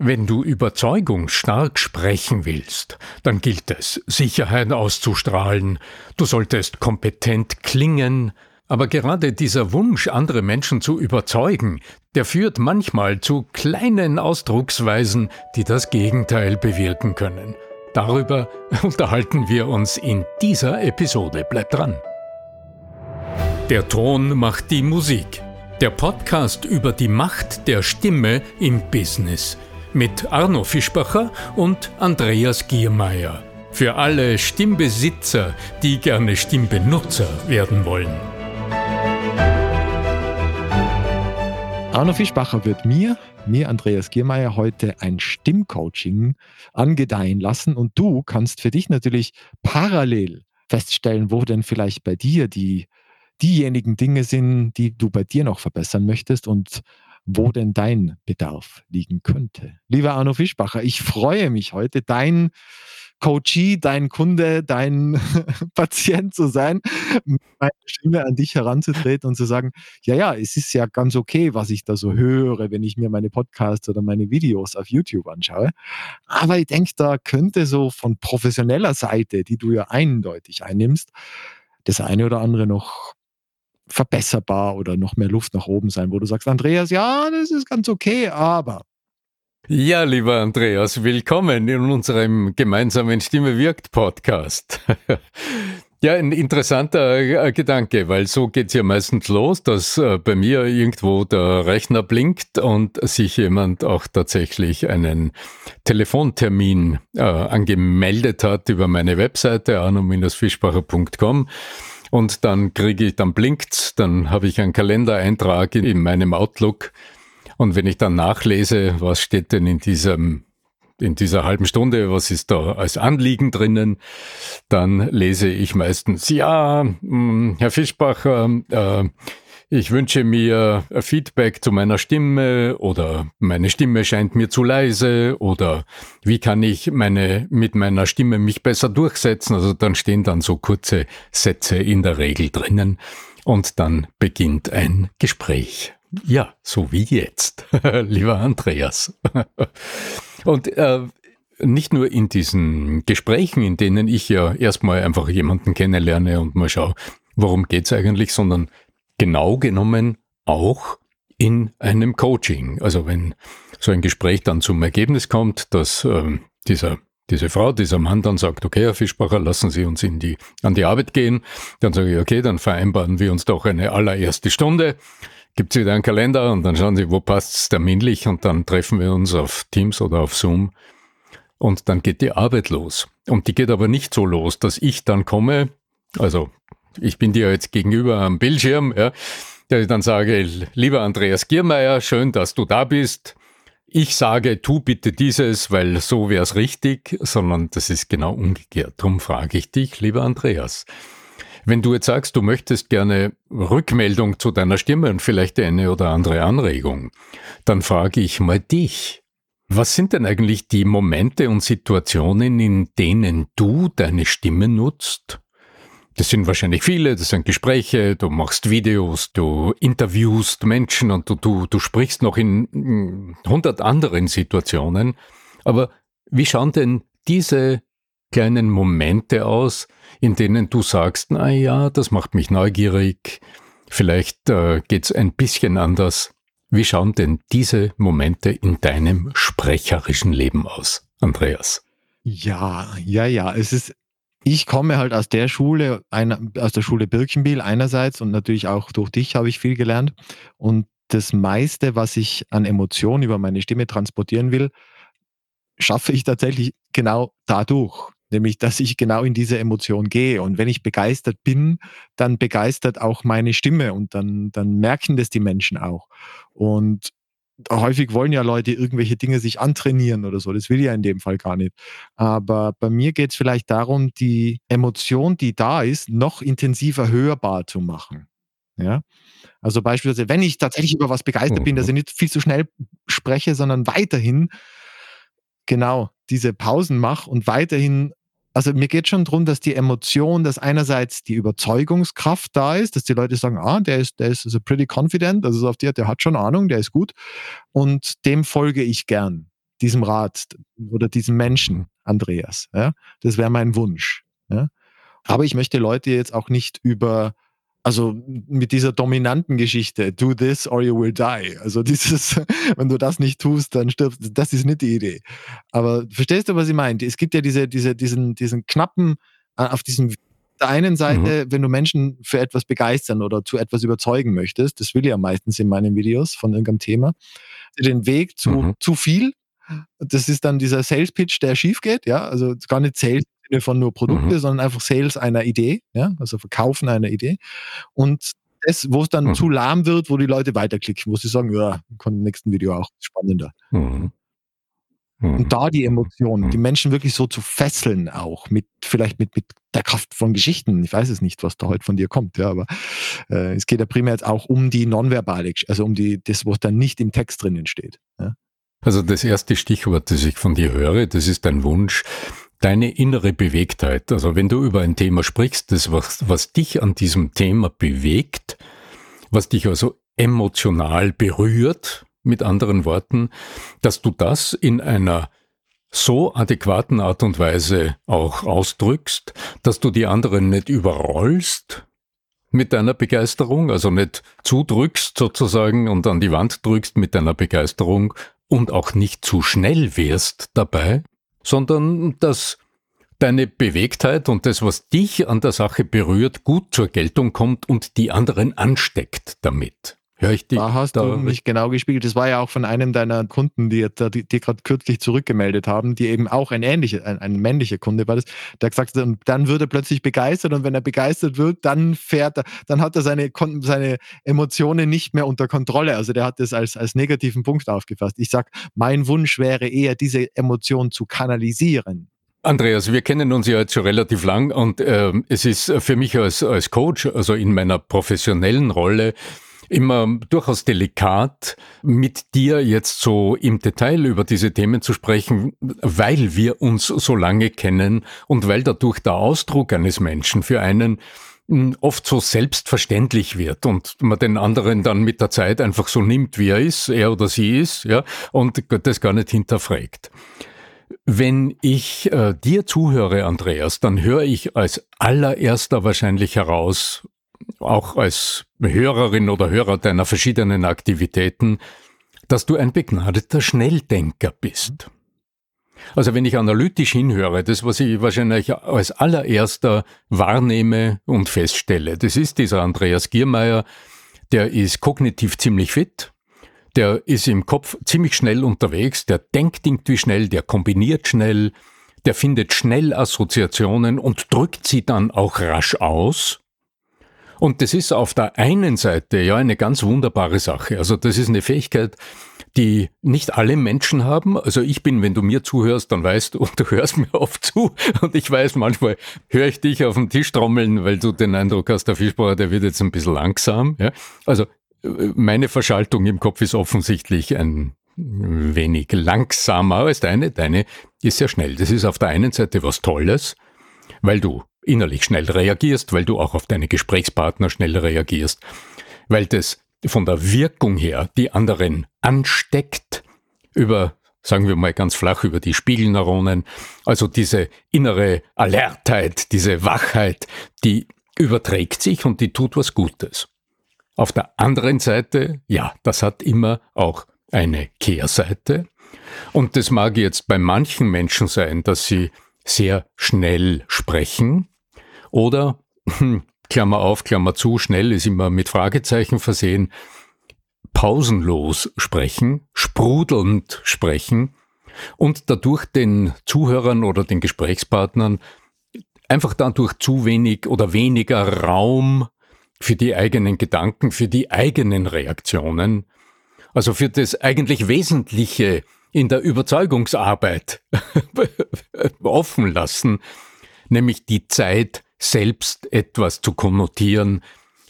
Wenn du Überzeugung stark sprechen willst, dann gilt es, Sicherheit auszustrahlen, du solltest kompetent klingen, aber gerade dieser Wunsch, andere Menschen zu überzeugen, der führt manchmal zu kleinen Ausdrucksweisen, die das Gegenteil bewirken können. Darüber unterhalten wir uns in dieser Episode. Bleibt dran. Der Ton macht die Musik. Der Podcast über die Macht der Stimme im Business mit Arno Fischbacher und Andreas Giermeier. Für alle Stimmbesitzer, die gerne Stimmbenutzer werden wollen. Arno Fischbacher wird mir, mir Andreas Giermeier, heute ein Stimmcoaching angedeihen lassen und du kannst für dich natürlich parallel feststellen, wo denn vielleicht bei dir die diejenigen Dinge sind, die du bei dir noch verbessern möchtest und wo denn dein Bedarf liegen könnte. Lieber Arno Fischbacher, ich freue mich heute, dein Coachee, dein Kunde, dein Patient zu sein, mit meiner Stimme an dich heranzutreten und zu sagen, ja, ja, es ist ja ganz okay, was ich da so höre, wenn ich mir meine Podcasts oder meine Videos auf YouTube anschaue. Aber ich denke, da könnte so von professioneller Seite, die du ja eindeutig einnimmst, das eine oder andere noch verbesserbar oder noch mehr Luft nach oben sein, wo du sagst, Andreas, ja, das ist ganz okay, aber. Ja, lieber Andreas, willkommen in unserem gemeinsamen Stimme wirkt Podcast. Ja, ein interessanter äh, Gedanke, weil so geht's ja meistens los, dass äh, bei mir irgendwo der Rechner blinkt und sich jemand auch tatsächlich einen Telefontermin äh, angemeldet hat über meine Webseite arno-fischbacher.com und dann kriege ich, dann blinkt's, dann habe ich einen Kalendereintrag in meinem Outlook. Und wenn ich dann nachlese, was steht denn in diesem in dieser halben Stunde, was ist da als Anliegen drinnen, dann lese ich meistens, ja, hm, Herr Fischbacher, äh, ich wünsche mir Feedback zu meiner Stimme oder meine Stimme scheint mir zu leise oder wie kann ich meine, mit meiner Stimme mich besser durchsetzen? Also dann stehen dann so kurze Sätze in der Regel drinnen und dann beginnt ein Gespräch. Ja, so wie jetzt, lieber Andreas. und äh, nicht nur in diesen Gesprächen, in denen ich ja erstmal einfach jemanden kennenlerne und mal schaue, worum geht's eigentlich, sondern genau genommen auch in einem Coaching. Also wenn so ein Gespräch dann zum Ergebnis kommt, dass äh, dieser diese Frau, dieser Mann dann sagt, okay, Herr Fischbacher, lassen Sie uns in die, an die Arbeit gehen. Dann sage ich, okay, dann vereinbaren wir uns doch eine allererste Stunde. Gibt es wieder einen Kalender und dann schauen Sie, wo passt es terminlich und dann treffen wir uns auf Teams oder auf Zoom und dann geht die Arbeit los. Und die geht aber nicht so los, dass ich dann komme, also ich bin dir jetzt gegenüber am Bildschirm, ja, der ich dann sage, lieber Andreas Giermeier, schön, dass du da bist. Ich sage, tu bitte dieses, weil so wäre es richtig, sondern das ist genau umgekehrt. Darum frage ich dich, lieber Andreas. Wenn du jetzt sagst, du möchtest gerne Rückmeldung zu deiner Stimme und vielleicht eine oder andere Anregung, dann frage ich mal dich. Was sind denn eigentlich die Momente und Situationen, in denen du deine Stimme nutzt, das sind wahrscheinlich viele, das sind Gespräche, du machst Videos, du interviewst Menschen und du, du, du sprichst noch in hundert anderen Situationen. Aber wie schauen denn diese kleinen Momente aus, in denen du sagst, na ja, das macht mich neugierig, vielleicht äh, geht's ein bisschen anders. Wie schauen denn diese Momente in deinem sprecherischen Leben aus, Andreas? Ja, ja, ja. Es ist ich komme halt aus der Schule, aus der Schule Birkenbiel einerseits und natürlich auch durch dich habe ich viel gelernt. Und das meiste, was ich an Emotionen über meine Stimme transportieren will, schaffe ich tatsächlich genau dadurch. Nämlich, dass ich genau in diese Emotion gehe. Und wenn ich begeistert bin, dann begeistert auch meine Stimme und dann, dann merken das die Menschen auch. Und häufig wollen ja Leute irgendwelche Dinge sich antrainieren oder so. Das will ja in dem Fall gar nicht. Aber bei mir geht es vielleicht darum, die Emotion, die da ist, noch intensiver hörbar zu machen. Ja. Also beispielsweise, wenn ich tatsächlich über was begeistert bin, dass mhm. ich nicht viel zu schnell spreche, sondern weiterhin genau diese Pausen mache und weiterhin also mir geht schon darum, dass die Emotion, dass einerseits die Überzeugungskraft da ist, dass die Leute sagen, ah, der ist, der ist also pretty confident, also auf der, der hat schon Ahnung, der ist gut und dem folge ich gern. diesem Rat oder diesem Menschen, Andreas. Ja? Das wäre mein Wunsch. Ja? Aber ich möchte Leute jetzt auch nicht über also mit dieser dominanten Geschichte, do this or you will die. Also dieses, wenn du das nicht tust, dann stirbst du. Das ist nicht die Idee. Aber verstehst du, was ich meine? Es gibt ja diese, diese, diesen, diesen knappen, äh, auf diesem der einen Seite, mhm. wenn du Menschen für etwas begeistern oder zu etwas überzeugen möchtest, das will ich ja meistens in meinen Videos von irgendeinem Thema, den Weg zu mhm. zu viel, das ist dann dieser Sales Pitch, der schief geht, ja, also gar nicht Sales von nur Produkte, mhm. sondern einfach Sales einer Idee, ja, also Verkaufen einer Idee. Und das, wo es dann mhm. zu lahm wird, wo die Leute weiterklicken, wo sie sagen, ja, kommt im nächsten Video auch spannender. Mhm. Und mhm. da die Emotionen, die mhm. Menschen wirklich so zu fesseln auch, mit vielleicht mit, mit der Kraft von Geschichten. Ich weiß es nicht, was da heute von dir kommt, ja, aber äh, es geht ja primär jetzt auch um die nonverbale, also um die, das, was dann nicht im Text drinnen steht. Ja. Also das erste Stichwort, das ich von dir höre, das ist dein Wunsch, deine innere Bewegtheit. Also wenn du über ein Thema sprichst, das was, was dich an diesem Thema bewegt, was dich also emotional berührt, mit anderen Worten, dass du das in einer so adäquaten Art und Weise auch ausdrückst, dass du die anderen nicht überrollst mit deiner Begeisterung, also nicht zudrückst sozusagen und an die Wand drückst mit deiner Begeisterung und auch nicht zu schnell wirst dabei, sondern dass deine Bewegtheit und das, was dich an der Sache berührt, gut zur Geltung kommt und die anderen ansteckt damit. Hör ich dich? Da hast da du mich genau gespiegelt. Das war ja auch von einem deiner Kunden, die, die, die gerade kürzlich zurückgemeldet haben, die eben auch ein ähnlicher, ein, ein männlicher Kunde war das, der gesagt hat, dann wird er plötzlich begeistert und wenn er begeistert wird, dann fährt er, dann hat er seine, seine Emotionen nicht mehr unter Kontrolle. Also der hat das als, als negativen Punkt aufgefasst. Ich sag, mein Wunsch wäre eher, diese Emotion zu kanalisieren. Andreas, wir kennen uns ja jetzt schon relativ lang und äh, es ist für mich als, als Coach, also in meiner professionellen Rolle, immer durchaus delikat, mit dir jetzt so im Detail über diese Themen zu sprechen, weil wir uns so lange kennen und weil dadurch der Ausdruck eines Menschen für einen hm, oft so selbstverständlich wird und man den anderen dann mit der Zeit einfach so nimmt, wie er ist, er oder sie ist, ja, und das gar nicht hinterfragt. Wenn ich äh, dir zuhöre, Andreas, dann höre ich als allererster wahrscheinlich heraus, auch als Hörerin oder Hörer deiner verschiedenen Aktivitäten, dass du ein begnadeter Schnelldenker bist. Also wenn ich analytisch hinhöre, das, was ich wahrscheinlich als allererster wahrnehme und feststelle, das ist dieser Andreas Giermeier, der ist kognitiv ziemlich fit, der ist im Kopf ziemlich schnell unterwegs, der denkt irgendwie schnell, der kombiniert schnell, der findet schnell Assoziationen und drückt sie dann auch rasch aus. Und das ist auf der einen Seite ja eine ganz wunderbare Sache. Also das ist eine Fähigkeit, die nicht alle Menschen haben. Also ich bin, wenn du mir zuhörst, dann weißt du, und du hörst mir oft zu. Und ich weiß, manchmal höre ich dich auf den Tisch trommeln, weil du den Eindruck hast, der Fischbauer, der wird jetzt ein bisschen langsam. Ja? Also meine Verschaltung im Kopf ist offensichtlich ein wenig langsamer als deine. Deine ist sehr schnell. Das ist auf der einen Seite was Tolles, weil du innerlich schnell reagierst, weil du auch auf deine Gesprächspartner schnell reagierst, weil das von der Wirkung her die anderen ansteckt über sagen wir mal ganz flach über die Spiegelneuronen, also diese innere Alertheit, diese Wachheit, die überträgt sich und die tut was Gutes. Auf der anderen Seite, ja, das hat immer auch eine Kehrseite. Und das mag jetzt bei manchen Menschen sein, dass sie sehr schnell sprechen, oder, Klammer auf, Klammer zu, schnell ist immer mit Fragezeichen versehen, pausenlos sprechen, sprudelnd sprechen und dadurch den Zuhörern oder den Gesprächspartnern einfach dadurch zu wenig oder weniger Raum für die eigenen Gedanken, für die eigenen Reaktionen, also für das eigentlich Wesentliche in der Überzeugungsarbeit offen lassen, nämlich die Zeit selbst etwas zu konnotieren,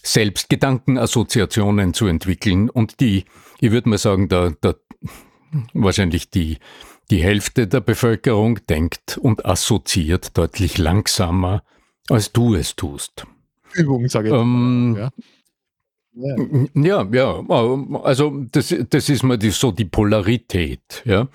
selbst Gedankenassoziationen zu entwickeln und die, ich würde mal sagen, da, da wahrscheinlich die, die Hälfte der Bevölkerung denkt und assoziiert deutlich langsamer, als du es tust. Übung, sage ich. Ähm, ja. Ja. ja, ja, also das, das ist mal die, so die Polarität. Ja.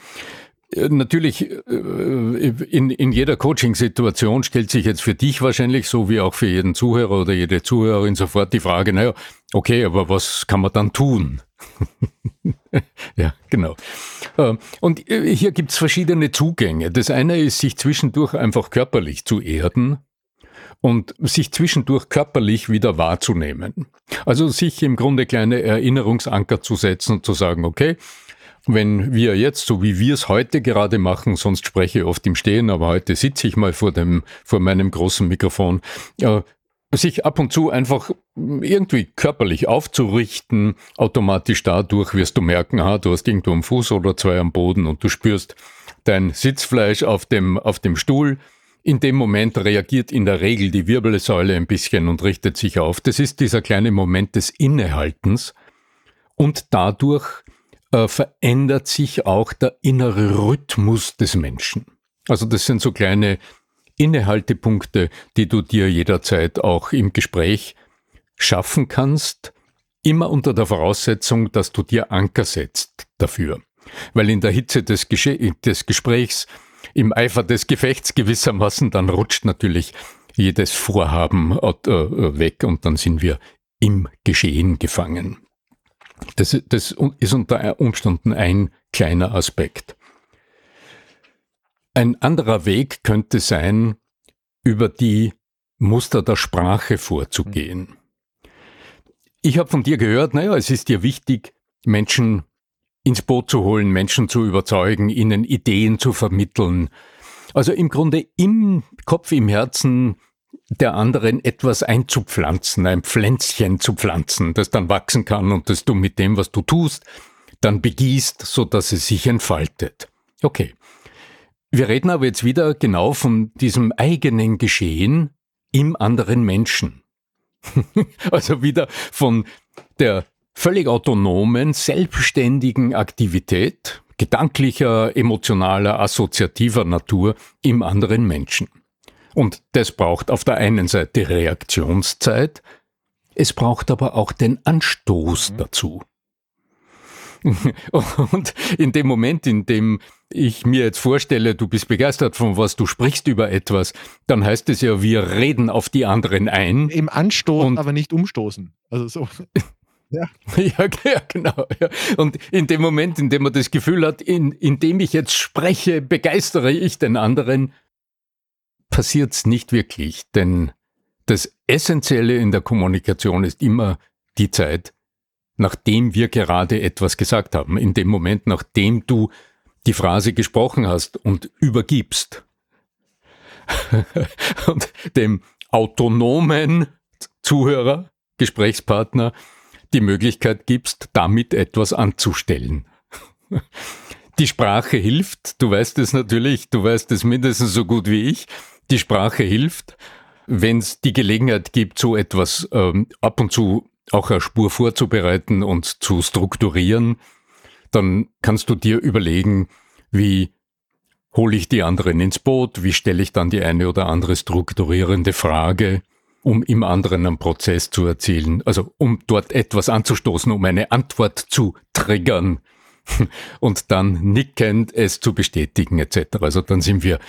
Äh, natürlich, äh, in, in jeder Coaching-Situation stellt sich jetzt für dich wahrscheinlich, so wie auch für jeden Zuhörer oder jede Zuhörerin sofort die Frage, naja, okay, aber was kann man dann tun? ja, genau. Ähm, und äh, hier gibt es verschiedene Zugänge. Das eine ist, sich zwischendurch einfach körperlich zu erden und sich zwischendurch körperlich wieder wahrzunehmen. Also sich im Grunde kleine Erinnerungsanker zu setzen und zu sagen, okay, wenn wir jetzt, so wie wir es heute gerade machen, sonst spreche ich oft im Stehen, aber heute sitze ich mal vor dem, vor meinem großen Mikrofon, äh, sich ab und zu einfach irgendwie körperlich aufzurichten, automatisch dadurch wirst du merken, ah, du hast irgendwo einen Fuß oder zwei am Boden und du spürst dein Sitzfleisch auf dem, auf dem Stuhl. In dem Moment reagiert in der Regel die Wirbelsäule ein bisschen und richtet sich auf. Das ist dieser kleine Moment des Innehaltens und dadurch äh, verändert sich auch der innere Rhythmus des Menschen. Also das sind so kleine Innehaltepunkte, die du dir jederzeit auch im Gespräch schaffen kannst, immer unter der Voraussetzung, dass du dir Anker setzt dafür. Weil in der Hitze des, des Gesprächs, im Eifer des Gefechts gewissermaßen, dann rutscht natürlich jedes Vorhaben äh, äh, weg und dann sind wir im Geschehen gefangen. Das, das ist unter Umständen ein kleiner Aspekt. Ein anderer Weg könnte sein, über die Muster der Sprache vorzugehen. Ich habe von dir gehört, naja, es ist dir wichtig, Menschen ins Boot zu holen, Menschen zu überzeugen, ihnen Ideen zu vermitteln. Also im Grunde im Kopf, im Herzen der anderen etwas einzupflanzen, ein Pflänzchen zu pflanzen, das dann wachsen kann und das du mit dem, was du tust, dann begießt, so dass es sich entfaltet. Okay. Wir reden aber jetzt wieder genau von diesem eigenen Geschehen im anderen Menschen. also wieder von der völlig autonomen, selbstständigen Aktivität, gedanklicher, emotionaler, assoziativer Natur im anderen Menschen. Und das braucht auf der einen Seite Reaktionszeit, es braucht aber auch den Anstoß mhm. dazu. Und in dem Moment, in dem ich mir jetzt vorstelle, du bist begeistert von was, du sprichst über etwas, dann heißt es ja, wir reden auf die anderen ein. Im Anstoßen, aber nicht umstoßen. Also so. Ja. ja, ja, genau. Ja. Und in dem Moment, in dem man das Gefühl hat, in, in dem ich jetzt spreche, begeistere ich den anderen, passiert es nicht wirklich. Denn das Essentielle in der Kommunikation ist immer die Zeit, nachdem wir gerade etwas gesagt haben. In dem Moment, nachdem du die Phrase gesprochen hast und übergibst. und dem autonomen Zuhörer, Gesprächspartner, die Möglichkeit gibst, damit etwas anzustellen. Die Sprache hilft, du weißt es natürlich, du weißt es mindestens so gut wie ich, die Sprache hilft, wenn es die Gelegenheit gibt, so etwas ähm, ab und zu auch eine Spur vorzubereiten und zu strukturieren, dann kannst du dir überlegen, wie hole ich die anderen ins Boot, wie stelle ich dann die eine oder andere strukturierende Frage, um im anderen einen Prozess zu erzielen, also um dort etwas anzustoßen, um eine Antwort zu triggern und dann nickend es zu bestätigen etc. Also dann sind wir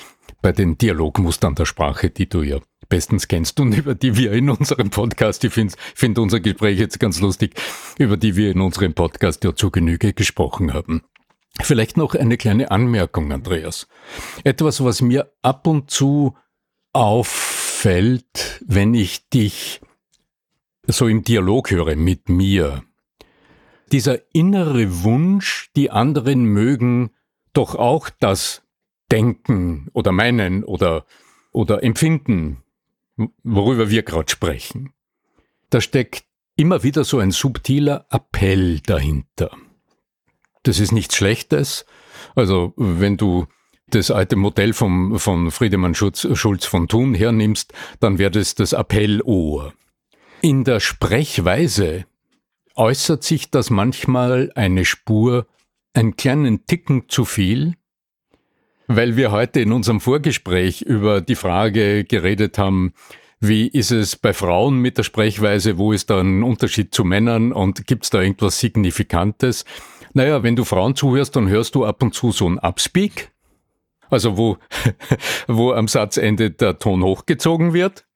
bei den Dialogmustern der Sprache, die du ja bestens kennst und über die wir in unserem Podcast, ich finde find unser Gespräch jetzt ganz lustig, über die wir in unserem Podcast ja zu Genüge gesprochen haben. Vielleicht noch eine kleine Anmerkung, Andreas. Etwas, was mir ab und zu auf auffällt, wenn ich dich so im Dialog höre mit mir. Dieser innere Wunsch, die anderen mögen doch auch das Denken oder Meinen oder, oder Empfinden, worüber wir gerade sprechen. Da steckt immer wieder so ein subtiler Appell dahinter. Das ist nichts Schlechtes. Also wenn du das alte Modell vom, von Friedemann Schulz, Schulz von Thun hernimmst, dann wäre das das Appellohr. In der Sprechweise äußert sich das manchmal eine Spur einen kleinen Ticken zu viel, weil wir heute in unserem Vorgespräch über die Frage geredet haben, wie ist es bei Frauen mit der Sprechweise, wo ist da ein Unterschied zu Männern? Und gibt es da irgendwas Signifikantes? Naja, wenn du Frauen zuhörst, dann hörst du ab und zu so ein Upspeak, also wo, wo am Satzende der Ton hochgezogen wird,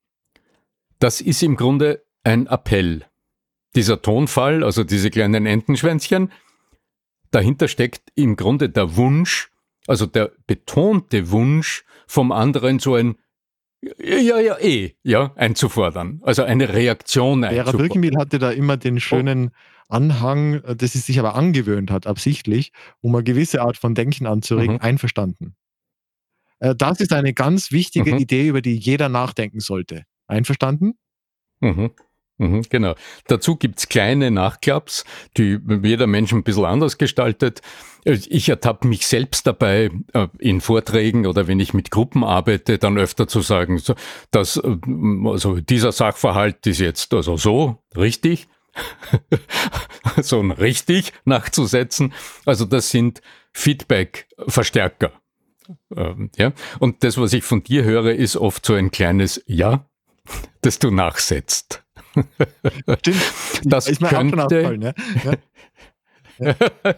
das ist im Grunde ein Appell. Dieser Tonfall, also diese kleinen Entenschwänzchen, dahinter steckt im Grunde der Wunsch, also der betonte Wunsch vom anderen so ein ja, ja, eh, ja, einzufordern. Also eine Reaktion einzufordern. Vera Birkenbiel hatte da immer den schönen Anhang, äh, das sie sich aber angewöhnt hat, absichtlich, um eine gewisse Art von Denken anzuregen, mhm. einverstanden. Äh, das ist eine ganz wichtige mhm. Idee, über die jeder nachdenken sollte. Einverstanden? Mhm. Mhm, genau. Dazu gibt's kleine Nachklaps, die jeder Mensch ein bisschen anders gestaltet. Ich ertappe mich selbst dabei, äh, in Vorträgen oder wenn ich mit Gruppen arbeite, dann öfter zu sagen, dass äh, also dieser Sachverhalt ist jetzt also so richtig, so ein richtig nachzusetzen. Also das sind Feedback-Verstärker. Ähm, ja. Und das, was ich von dir höre, ist oft so ein kleines Ja, das du nachsetzt. Stimmt. Das ist mir könnte, auch schon ja.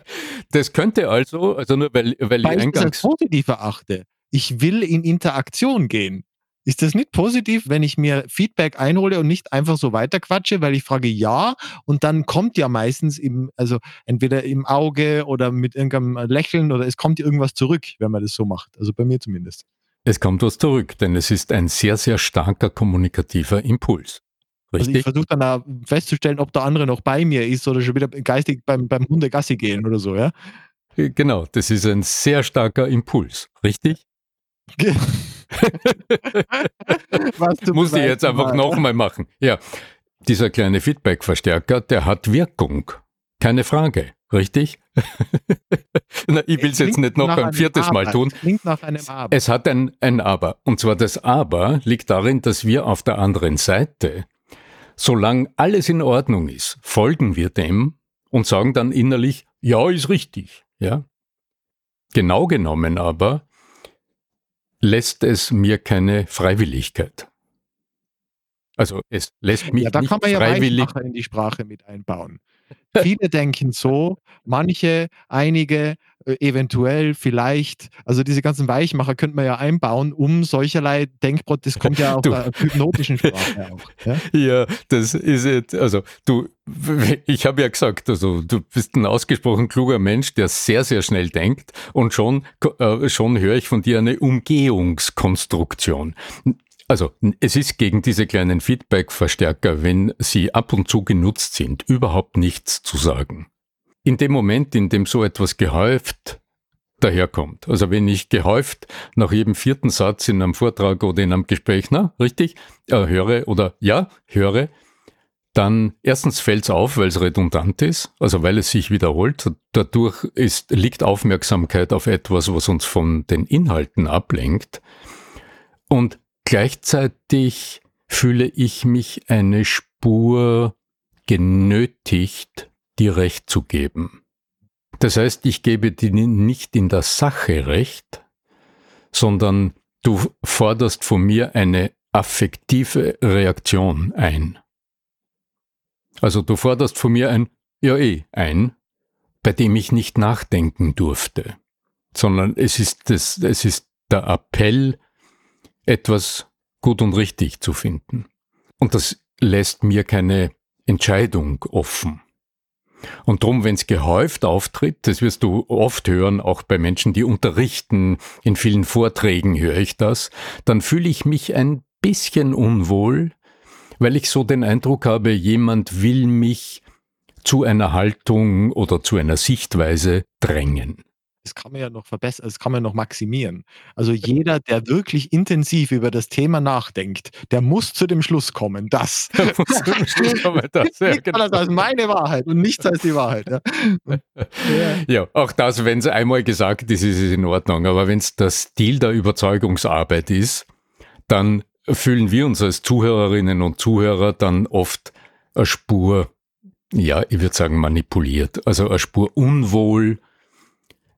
das könnte also, also nur weil, weil, weil ich eingangs... als positiv erachte. Ich will in Interaktion gehen. Ist das nicht positiv, wenn ich mir Feedback einhole und nicht einfach so weiterquatsche, weil ich frage ja und dann kommt ja meistens im, also entweder im Auge oder mit irgendeinem Lächeln oder es kommt irgendwas zurück, wenn man das so macht. Also bei mir zumindest. Es kommt was zurück, denn es ist ein sehr, sehr starker kommunikativer Impuls. Richtig? Also ich versuche dann da festzustellen, ob der andere noch bei mir ist oder schon wieder geistig beim, beim Hunde Gassi gehen oder so, ja? Äh, genau, das ist ein sehr starker Impuls, richtig? Muss ich jetzt einfach nochmal machen. Ja, dieser kleine Feedback-Verstärker, der hat Wirkung. Keine Frage, richtig? Na, ich will es jetzt nicht noch ein viertes Aber. Mal tun. Es nach einem Aber. Es hat ein, ein Aber. Und zwar das Aber liegt darin, dass wir auf der anderen Seite solange alles in Ordnung ist, folgen wir dem und sagen dann innerlich, ja, ist richtig, ja. Genau genommen aber lässt es mir keine Freiwilligkeit. Also es lässt mich ja, da nicht kann man ja freiwillig in die Sprache mit einbauen. Viele denken so, manche, einige, äh, eventuell, vielleicht, also diese ganzen Weichmacher könnte man ja einbauen, um solcherlei Denkbrot, das kommt ja aus du, der hypnotischen Sprache auch. Ja? ja, das ist also du, ich habe ja gesagt, also du bist ein ausgesprochen kluger Mensch, der sehr, sehr schnell denkt und schon, äh, schon höre ich von dir eine Umgehungskonstruktion. Also es ist gegen diese kleinen Feedback-Verstärker, wenn sie ab und zu genutzt sind, überhaupt nichts zu sagen. In dem Moment, in dem so etwas gehäuft daherkommt, also wenn ich gehäuft nach jedem vierten Satz in einem Vortrag oder in einem Gespräch, na, richtig, äh, höre oder ja, höre, dann erstens fällt es auf, weil es redundant ist, also weil es sich wiederholt. Dadurch ist, liegt Aufmerksamkeit auf etwas, was uns von den Inhalten ablenkt. Gleichzeitig fühle ich mich eine Spur genötigt, dir Recht zu geben. Das heißt, ich gebe dir nicht in der Sache Recht, sondern du forderst von mir eine affektive Reaktion ein. Also du forderst von mir ein Ja eh ein, bei dem ich nicht nachdenken durfte, sondern es ist, das, es ist der Appell, etwas gut und richtig zu finden. Und das lässt mir keine Entscheidung offen. Und drum, wenn es gehäuft auftritt, das wirst du oft hören, auch bei Menschen, die unterrichten, in vielen Vorträgen höre ich das, dann fühle ich mich ein bisschen unwohl, weil ich so den Eindruck habe, jemand will mich zu einer Haltung oder zu einer Sichtweise drängen das kann man ja noch verbessern, das kann man noch maximieren. Also jeder, der wirklich intensiv über das Thema nachdenkt, der muss zu dem Schluss kommen, dass das, ja, genau. das als meine Wahrheit und nichts als die Wahrheit. Ja, ja auch das, wenn es einmal gesagt ist, ist es in Ordnung. Aber wenn es der Stil der Überzeugungsarbeit ist, dann fühlen wir uns als Zuhörerinnen und Zuhörer dann oft eine Spur, ja, ich würde sagen manipuliert, also eine Spur unwohl,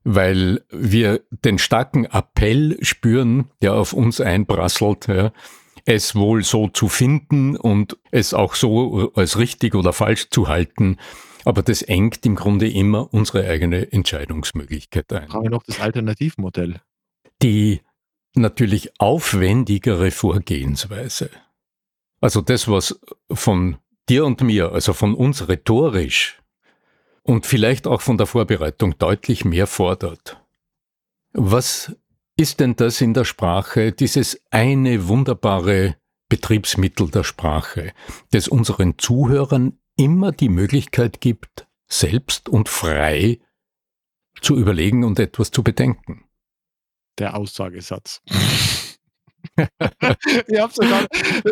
weil wir den starken Appell spüren, der auf uns einprasselt, ja, es wohl so zu finden und es auch so als richtig oder falsch zu halten. Aber das engt im Grunde immer unsere eigene Entscheidungsmöglichkeit ein. Haben wir noch das Alternativmodell? die natürlich aufwendigere Vorgehensweise. Also das, was von dir und mir, also von uns rhetorisch und vielleicht auch von der Vorbereitung deutlich mehr fordert. Was ist denn das in der Sprache, dieses eine wunderbare Betriebsmittel der Sprache, das unseren Zuhörern immer die Möglichkeit gibt, selbst und frei zu überlegen und etwas zu bedenken? Der Aussagesatz. Ich habe sogar,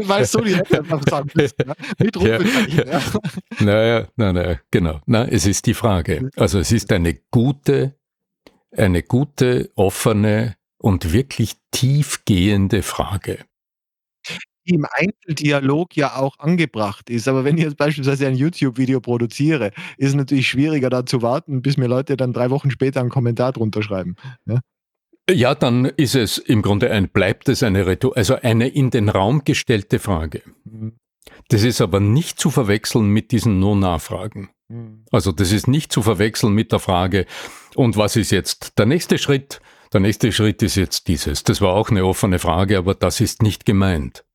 weil es so direkt einfach sagen müssen, ja? mit ja, ja. Naja, naja, naja, genau. Na, es ist die Frage. Also es ist eine gute, eine gute, offene und wirklich tiefgehende Frage die im Einzeldialog ja auch angebracht ist. Aber wenn ich jetzt beispielsweise ein YouTube-Video produziere, ist es natürlich schwieriger, da zu warten, bis mir Leute dann drei Wochen später einen Kommentar drunter schreiben. Ja? Ja, dann ist es im Grunde ein, bleibt es eine Rhetor also eine in den Raum gestellte Frage. Das ist aber nicht zu verwechseln mit diesen No-Nachfragen. Mhm. Also das ist nicht zu verwechseln mit der Frage, und was ist jetzt der nächste Schritt? Der nächste Schritt ist jetzt dieses. Das war auch eine offene Frage, aber das ist nicht gemeint.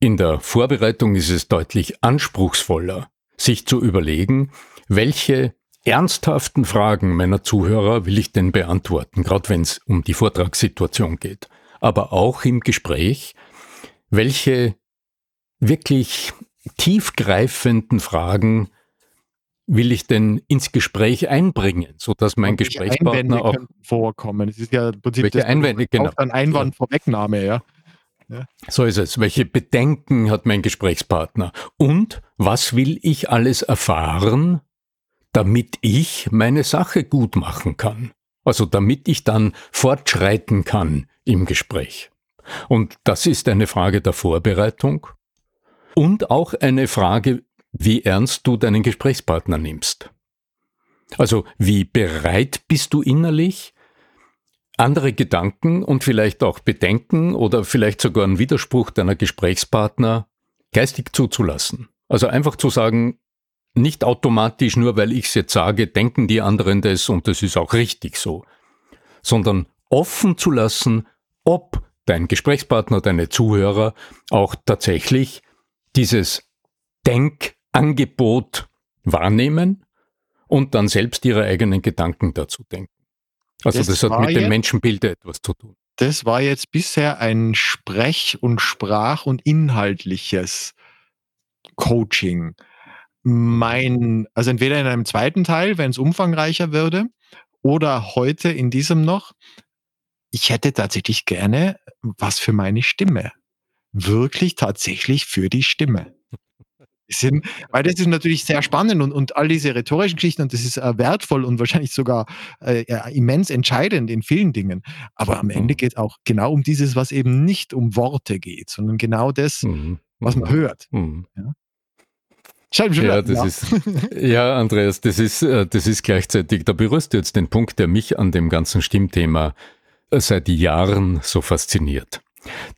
In der Vorbereitung ist es deutlich anspruchsvoller, sich zu überlegen, welche ernsthaften Fragen meiner Zuhörer will ich denn beantworten, gerade wenn es um die Vortragssituation geht, aber auch im Gespräch, welche wirklich tiefgreifenden Fragen will ich denn ins Gespräch einbringen, sodass mein Gesprächspartner auch vorkommen. Es ist ja im Prinzip welche das Einwände, genau. ein Einwand. Vorwegnahme, ja. ja. So ist es. Welche Bedenken hat mein Gesprächspartner? Und was will ich alles erfahren, damit ich meine Sache gut machen kann. Also damit ich dann fortschreiten kann im Gespräch. Und das ist eine Frage der Vorbereitung und auch eine Frage, wie ernst du deinen Gesprächspartner nimmst. Also wie bereit bist du innerlich, andere Gedanken und vielleicht auch Bedenken oder vielleicht sogar einen Widerspruch deiner Gesprächspartner geistig zuzulassen. Also einfach zu sagen, nicht automatisch nur, weil ich es jetzt sage, denken die anderen das und das ist auch richtig so, sondern offen zu lassen, ob dein Gesprächspartner, deine Zuhörer auch tatsächlich dieses Denkangebot wahrnehmen und dann selbst ihre eigenen Gedanken dazu denken. Also das, das hat mit dem Menschenbild etwas zu tun. Das war jetzt bisher ein Sprech- und Sprach- und inhaltliches Coaching mein, also entweder in einem zweiten Teil, wenn es umfangreicher würde, oder heute in diesem noch, ich hätte tatsächlich gerne was für meine Stimme. Wirklich tatsächlich für die Stimme. Sind, weil das ist natürlich sehr spannend und, und all diese rhetorischen Geschichten und das ist äh, wertvoll und wahrscheinlich sogar äh, immens entscheidend in vielen Dingen. Aber am Ende mhm. geht es auch genau um dieses, was eben nicht um Worte geht, sondern genau das, mhm. was man mhm. hört. Mhm. Ja? Ja, das ja. ist, ja, Andreas, das ist, äh, das ist gleichzeitig, da berührst du jetzt den Punkt, der mich an dem ganzen Stimmthema äh, seit Jahren so fasziniert.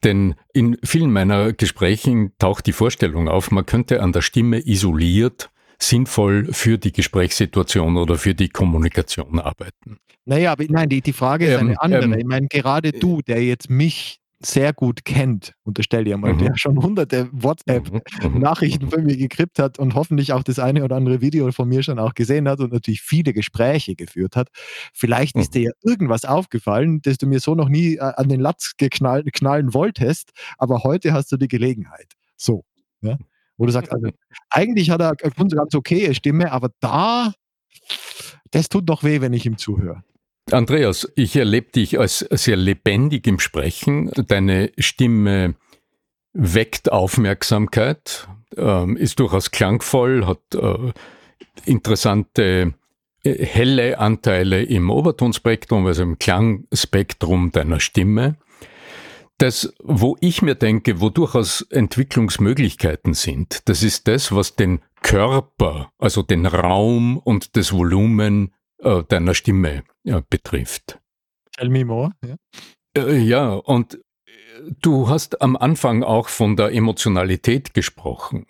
Denn in vielen meiner Gesprächen taucht die Vorstellung auf, man könnte an der Stimme isoliert sinnvoll für die Gesprächssituation oder für die Kommunikation arbeiten. Naja, aber nein, die, die Frage ist ähm, eine andere. Ähm, ich meine, gerade du, der jetzt mich sehr gut kennt, unterstelle ich mal, mhm. der schon hunderte WhatsApp-Nachrichten mhm. von mir gekriegt hat und hoffentlich auch das eine oder andere Video von mir schon auch gesehen hat und natürlich viele Gespräche geführt hat. Vielleicht mhm. ist dir ja irgendwas aufgefallen, das du mir so noch nie äh, an den Latz geknallen knallen wolltest, aber heute hast du die Gelegenheit. So. Ja? Wo du sagst, also, eigentlich hat er eine ganz okaye Stimme, aber da, das tut noch weh, wenn ich ihm zuhöre. Andreas, ich erlebe dich als sehr lebendig im Sprechen. Deine Stimme weckt Aufmerksamkeit, äh, ist durchaus klangvoll, hat äh, interessante äh, helle Anteile im Obertonspektrum, also im Klangspektrum deiner Stimme. Das, wo ich mir denke, wo durchaus Entwicklungsmöglichkeiten sind, das ist das, was den Körper, also den Raum und das Volumen äh, deiner Stimme ja, betrifft. Tell me more. Ja. Äh, ja, und äh, du hast am Anfang auch von der Emotionalität gesprochen.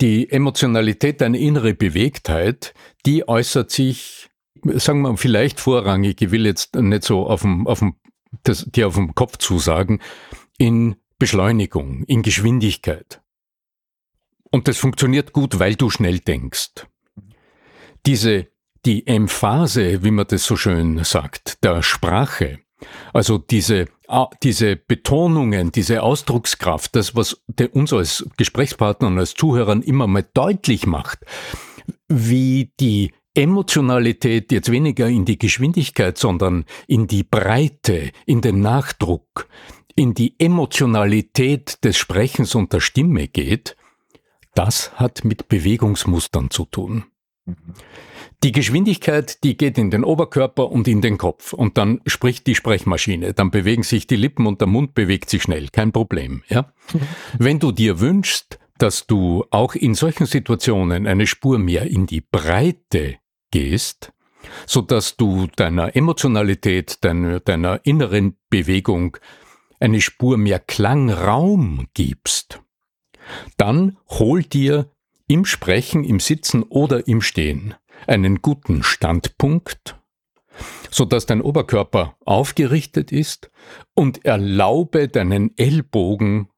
Die Emotionalität, deine innere Bewegtheit, die äußert sich, sagen wir vielleicht vorrangig, ich will jetzt nicht so auf dem, auf dem das dir auf dem Kopf zusagen, in Beschleunigung, in Geschwindigkeit. Und das funktioniert gut, weil du schnell denkst. Diese, die Emphase, wie man das so schön sagt, der Sprache, also diese, diese Betonungen, diese Ausdruckskraft, das, was uns als Gesprächspartner und als Zuhörern immer mal deutlich macht, wie die Emotionalität jetzt weniger in die Geschwindigkeit, sondern in die Breite, in den Nachdruck, in die Emotionalität des Sprechens und der Stimme geht, das hat mit Bewegungsmustern zu tun. Die Geschwindigkeit, die geht in den Oberkörper und in den Kopf. Und dann spricht die Sprechmaschine, dann bewegen sich die Lippen und der Mund bewegt sich schnell, kein Problem, ja? Wenn du dir wünschst, dass du auch in solchen Situationen eine Spur mehr in die Breite gehst, so dass du deiner Emotionalität, deiner, deiner inneren Bewegung eine Spur mehr Klangraum gibst, dann hol dir im Sprechen, im Sitzen oder im Stehen einen guten Standpunkt, so dass dein Oberkörper aufgerichtet ist und erlaube deinen Ellbogen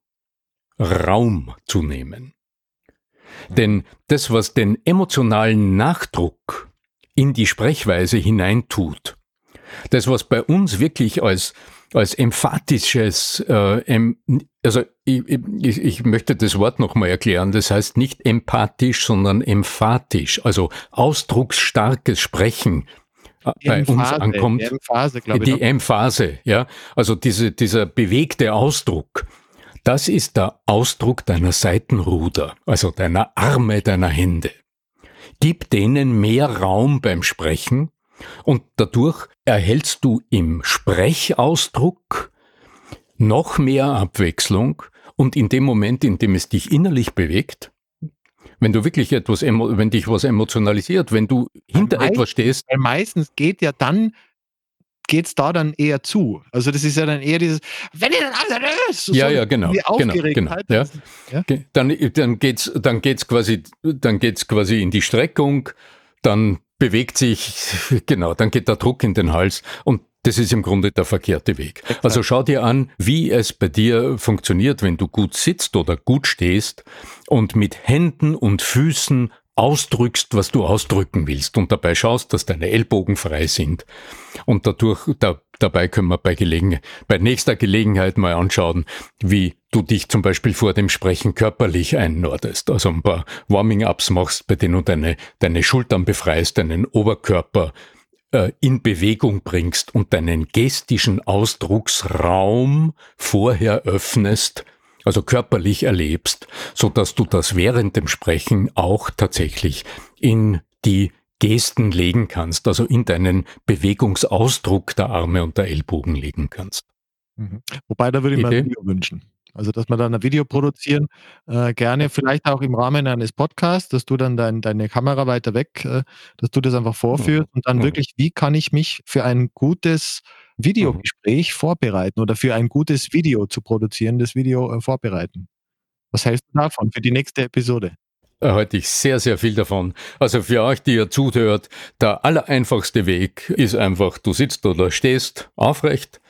Raum zu nehmen. Denn das, was den emotionalen Nachdruck in die Sprechweise hineintut, das, was bei uns wirklich als als emphatisches, äh, also ich, ich, ich möchte das Wort nochmal erklären, das heißt nicht empathisch, sondern emphatisch, also ausdrucksstarkes Sprechen äh, die bei Emphase, uns ankommt. Die Emphase, glaube ich. Die Emphase, ja. Also diese, dieser bewegte Ausdruck. Das ist der Ausdruck deiner Seitenruder, also deiner Arme, deiner Hände. Gib denen mehr Raum beim Sprechen und dadurch erhältst du im Sprechausdruck noch mehr Abwechslung und in dem Moment, in dem es dich innerlich bewegt, wenn du wirklich etwas, wenn dich was emotionalisiert, wenn du hinter meistens, etwas stehst. Weil meistens geht ja dann, geht es da dann eher zu. Also das ist ja dann eher dieses, wenn ihr dann alles so Ja, ja, genau. genau, genau ja. ja. Dann, dann geht's, dann geht's quasi, dann geht's quasi in die Streckung, dann bewegt sich, genau, dann geht der Druck in den Hals und das ist im Grunde der verkehrte Weg. Also schau dir an, wie es bei dir funktioniert, wenn du gut sitzt oder gut stehst und mit Händen und Füßen ausdrückst, was du ausdrücken willst und dabei schaust, dass deine Ellbogen frei sind. Und dadurch, da, dabei können wir bei, Gelegen, bei nächster Gelegenheit mal anschauen, wie du dich zum Beispiel vor dem Sprechen körperlich einnordest. Also ein paar Warming-ups machst, bei denen du deine, deine Schultern befreist, deinen Oberkörper äh, in Bewegung bringst und deinen gestischen Ausdrucksraum vorher öffnest, also körperlich erlebst, so dass du das während dem Sprechen auch tatsächlich in die Gesten legen kannst, also in deinen Bewegungsausdruck der Arme und der Ellbogen legen kannst. Mhm. Wobei, da würde ich mir ein Video wünschen. Also, dass wir dann ein Video produzieren, äh, gerne vielleicht auch im Rahmen eines Podcasts, dass du dann dein, deine Kamera weiter weg, äh, dass du das einfach vorführst mhm. und dann mhm. wirklich, wie kann ich mich für ein gutes Mhm. Videogespräch mhm. vorbereiten oder für ein gutes Video zu produzieren, das Video äh, vorbereiten. Was hältst du davon für die nächste Episode? Halte ich sehr, sehr viel davon. Also für euch, die ihr zuhört, der allereinfachste Weg ist einfach, du sitzt oder stehst aufrecht,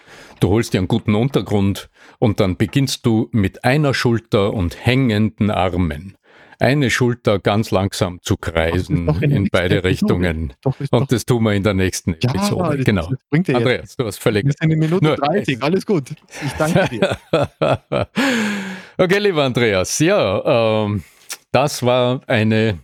du holst dir einen guten Untergrund und dann beginnst du mit einer Schulter und hängenden Armen eine Schulter ganz langsam zu kreisen in, in beide Richtungen. Doch, und das tun wir in der nächsten ja, Episode. Das, genau. Das bringt ja Andreas, du hast völlig. Wir sind in Minute Nur, 30, alles gut. Ich danke dir. okay, lieber Andreas, ja, ähm, das war eine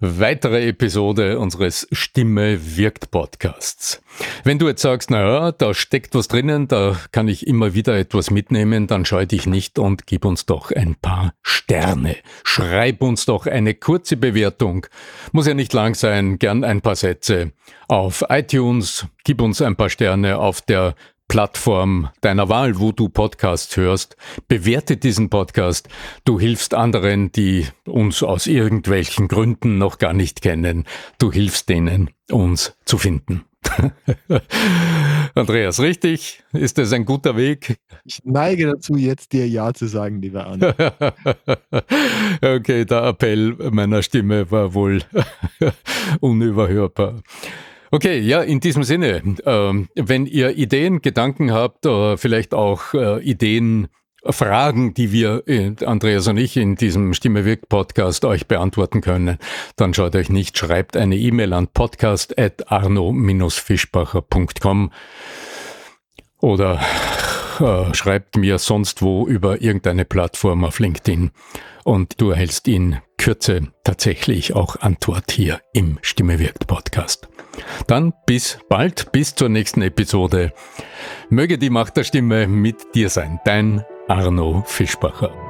weitere Episode unseres Stimme wirkt Podcasts. Wenn du jetzt sagst, naja, da steckt was drinnen, da kann ich immer wieder etwas mitnehmen, dann scheu dich nicht und gib uns doch ein paar Sterne. Schreib uns doch eine kurze Bewertung. Muss ja nicht lang sein, gern ein paar Sätze. Auf iTunes, gib uns ein paar Sterne auf der Plattform deiner Wahl, wo du Podcasts hörst. Bewerte diesen Podcast. Du hilfst anderen, die uns aus irgendwelchen Gründen noch gar nicht kennen. Du hilfst denen, uns zu finden. Andreas, richtig? Ist das ein guter Weg? Ich neige dazu, jetzt dir Ja zu sagen, lieber Arne. okay, der Appell meiner Stimme war wohl unüberhörbar. Okay, ja, in diesem Sinne, äh, wenn ihr Ideen, Gedanken habt, oder vielleicht auch äh, Ideen, Fragen, die wir, äh, Andreas und ich, in diesem Stimme wirkt Podcast euch beantworten können, dann schaut euch nicht, schreibt eine E-Mail an podcast.arno-fischbacher.com oder äh, schreibt mir sonst wo über irgendeine Plattform auf LinkedIn und du erhältst in Kürze tatsächlich auch Antwort hier im Stimme wirkt Podcast. Dann bis bald, bis zur nächsten Episode. Möge die Macht der Stimme mit dir sein. Dein Arno Fischbacher.